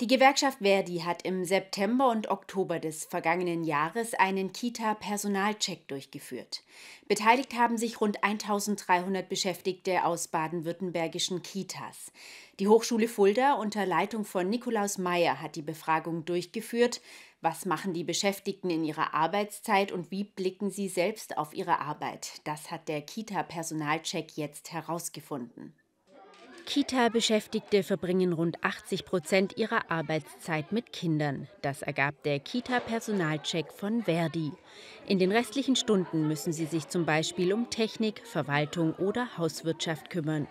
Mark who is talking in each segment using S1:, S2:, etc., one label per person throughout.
S1: Die Gewerkschaft Verdi hat im September und Oktober des vergangenen Jahres einen Kita-Personalcheck durchgeführt. Beteiligt haben sich rund 1300 Beschäftigte aus baden-württembergischen Kitas. Die Hochschule Fulda unter Leitung von Nikolaus Meyer hat die Befragung durchgeführt. Was machen die Beschäftigten in ihrer Arbeitszeit und wie blicken sie selbst auf ihre Arbeit? Das hat der Kita-Personalcheck jetzt herausgefunden. Kita-Beschäftigte verbringen rund 80 Prozent ihrer Arbeitszeit mit Kindern. Das ergab der Kita-Personalcheck von Verdi. In den restlichen Stunden müssen sie sich zum Beispiel um Technik, Verwaltung oder Hauswirtschaft kümmern.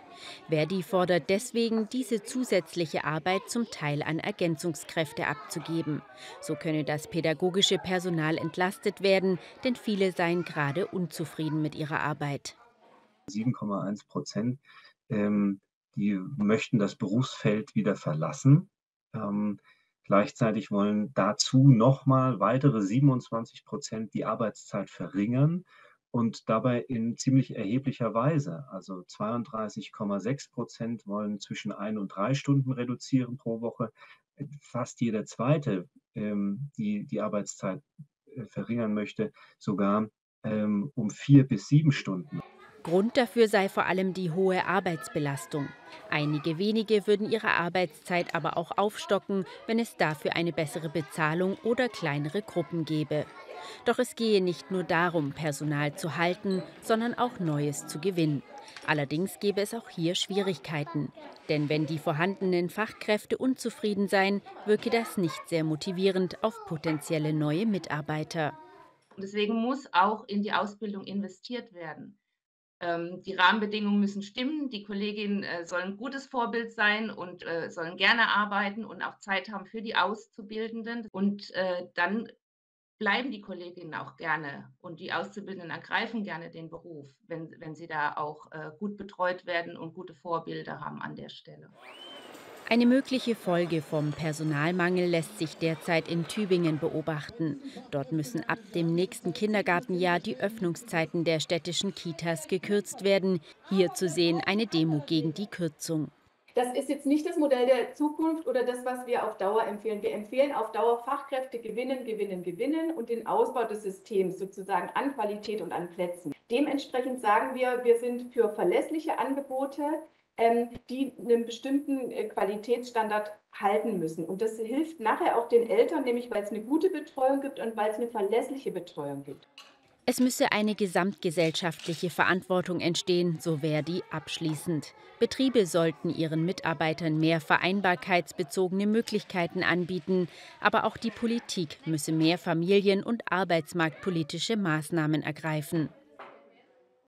S1: Verdi fordert deswegen, diese zusätzliche Arbeit zum Teil an Ergänzungskräfte abzugeben. So könne das pädagogische Personal entlastet werden, denn viele seien gerade unzufrieden mit ihrer Arbeit.
S2: 7,1 Prozent ähm, die möchten das Berufsfeld wieder verlassen. Ähm, gleichzeitig wollen dazu nochmal weitere 27 Prozent die Arbeitszeit verringern und dabei in ziemlich erheblicher Weise. Also 32,6 Prozent wollen zwischen ein und drei Stunden reduzieren pro Woche. Fast jeder zweite, ähm, die die Arbeitszeit äh, verringern möchte, sogar ähm, um vier bis sieben Stunden.
S1: Grund dafür sei vor allem die hohe Arbeitsbelastung. Einige wenige würden ihre Arbeitszeit aber auch aufstocken, wenn es dafür eine bessere Bezahlung oder kleinere Gruppen gäbe. Doch es gehe nicht nur darum, Personal zu halten, sondern auch Neues zu gewinnen. Allerdings gäbe es auch hier Schwierigkeiten. Denn wenn die vorhandenen Fachkräfte unzufrieden seien, wirke das nicht sehr motivierend auf potenzielle neue Mitarbeiter.
S3: Deswegen muss auch in die Ausbildung investiert werden. Ähm, die Rahmenbedingungen müssen stimmen. Die Kolleginnen äh, sollen ein gutes Vorbild sein und äh, sollen gerne arbeiten und auch Zeit haben für die Auszubildenden. Und äh, dann bleiben die Kolleginnen auch gerne und die Auszubildenden ergreifen gerne den Beruf, wenn, wenn sie da auch äh, gut betreut werden und gute Vorbilder haben an der Stelle.
S1: Eine mögliche Folge vom Personalmangel lässt sich derzeit in Tübingen beobachten. Dort müssen ab dem nächsten Kindergartenjahr die Öffnungszeiten der städtischen Kitas gekürzt werden. Hier zu sehen eine Demo gegen die Kürzung.
S4: Das ist jetzt nicht das Modell der Zukunft oder das, was wir auf Dauer empfehlen. Wir empfehlen auf Dauer Fachkräfte gewinnen, gewinnen, gewinnen und den Ausbau des Systems sozusagen an Qualität und an Plätzen. Dementsprechend sagen wir, wir sind für verlässliche Angebote, die einen bestimmten äh, Qualitätsstandard halten müssen. Und das hilft nachher auch den Eltern, nämlich weil es eine gute Betreuung gibt und weil es eine verlässliche Betreuung gibt.
S1: Es müsse eine gesamtgesellschaftliche Verantwortung entstehen, so Verdi abschließend. Betriebe sollten ihren Mitarbeitern mehr vereinbarkeitsbezogene Möglichkeiten anbieten, aber auch die Politik müsse mehr familien- und arbeitsmarktpolitische Maßnahmen ergreifen.